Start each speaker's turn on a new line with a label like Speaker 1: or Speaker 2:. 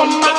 Speaker 1: come on.